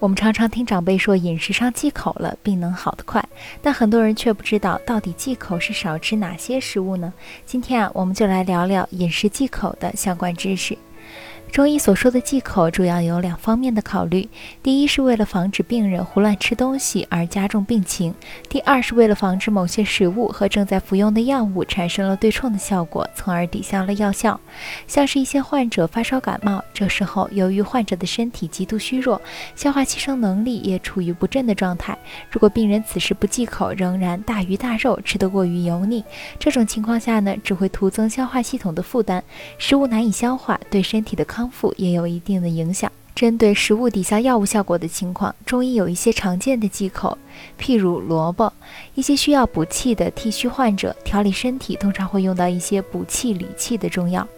我们常常听长辈说饮食上忌口了，病能好得快，但很多人却不知道到底忌口是少吃哪些食物呢？今天啊，我们就来聊聊饮食忌口的相关知识。中医所说的忌口主要有两方面的考虑：第一是为了防止病人胡乱吃东西而加重病情；第二是为了防止某些食物和正在服用的药物产生了对冲的效果，从而抵消了药效。像是一些患者发烧感冒，这时候由于患者的身体极度虚弱，消化吸收能力也处于不振的状态，如果病人此时不忌口，仍然大鱼大肉吃得过于油腻，这种情况下呢，只会徒增消化系统的负担，食物难以消化，对身体的抗。康复也有一定的影响。针对食物抵消药物效果的情况，中医有一些常见的忌口，譬如萝卜。一些需要补气的体虚患者，调理身体通常会用到一些补气理气的中药。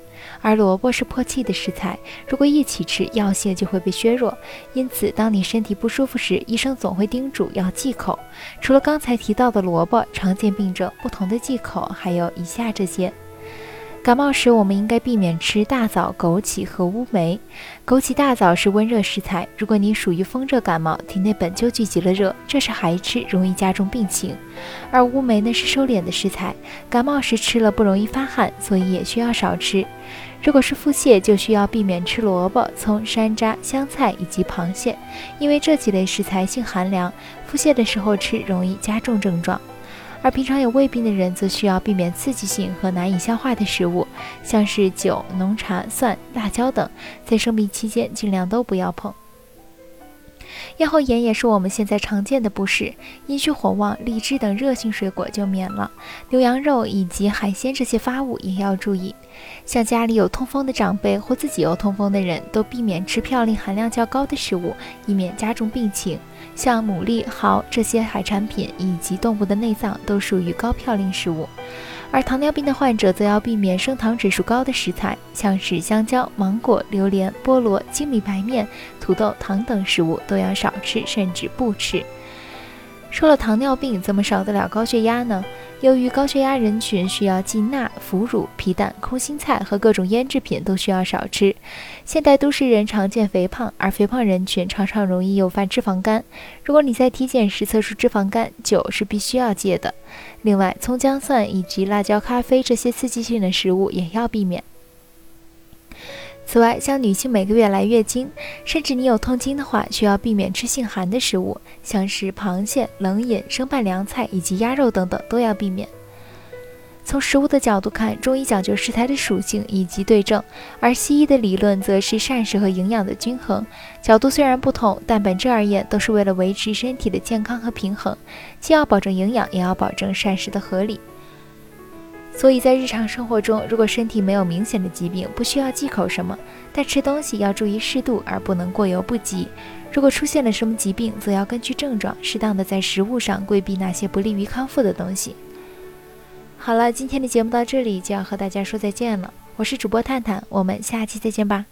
而萝卜是破气的食材，如果一起吃，药性就会被削弱。因此，当你身体不舒服时，医生总会叮嘱要忌口。除了刚才提到的萝卜，常见病症不同的忌口还有以下这些。感冒时，我们应该避免吃大枣、枸杞和乌梅。枸杞、大枣是温热食材，如果你属于风热感冒，体内本就聚集了热，这时还吃容易加重病情。而乌梅呢是收敛的食材，感冒时吃了不容易发汗，所以也需要少吃。如果是腹泻，就需要避免吃萝卜、葱、山楂、香菜以及螃蟹，因为这几类食材性寒凉，腹泻的时候吃容易加重症状。而平常有胃病的人，则需要避免刺激性和难以消化的食物，像是酒、浓茶、蒜、辣椒等，在生病期间尽量都不要碰。咽喉炎也是我们现在常见的不适，阴虚火旺，荔枝等热性水果就免了，牛羊肉以及海鲜这些发物也要注意。像家里有痛风的长辈或自己有痛风的人，都避免吃嘌呤含量较高的食物，以免加重病情。像牡蛎、蚝这些海产品以及动物的内脏都属于高嘌呤食物。而糖尿病的患者则要避免升糖指数高的食材，像是香蕉、芒果、榴莲、菠萝、精米白面、土豆、糖等食物都要少吃，甚至不吃。说了糖尿病，怎么少得了高血压呢？由于高血压人群需要忌钠、腐乳、皮蛋、空心菜和各种腌制品都需要少吃。现代都市人常见肥胖，而肥胖人群常常容易诱发脂肪肝。如果你在体检时测出脂肪肝，酒是必须要戒的。另外，葱姜蒜以及辣椒、咖啡这些刺激性的食物也要避免。此外，像女性每个月来月经，甚至你有痛经的话，需要避免吃性寒的食物，像是螃蟹、冷饮、生拌凉菜以及鸭肉等等都要避免。从食物的角度看，中医讲究食材的属性以及对症，而西医的理论则是膳食和营养的均衡。角度虽然不同，但本质而言都是为了维持身体的健康和平衡，既要保证营养，也要保证膳食的合理。所以在日常生活中，如果身体没有明显的疾病，不需要忌口什么，但吃东西要注意适度，而不能过犹不及。如果出现了什么疾病，则要根据症状，适当的在食物上规避那些不利于康复的东西。好了，今天的节目到这里就要和大家说再见了，我是主播探探，我们下期再见吧。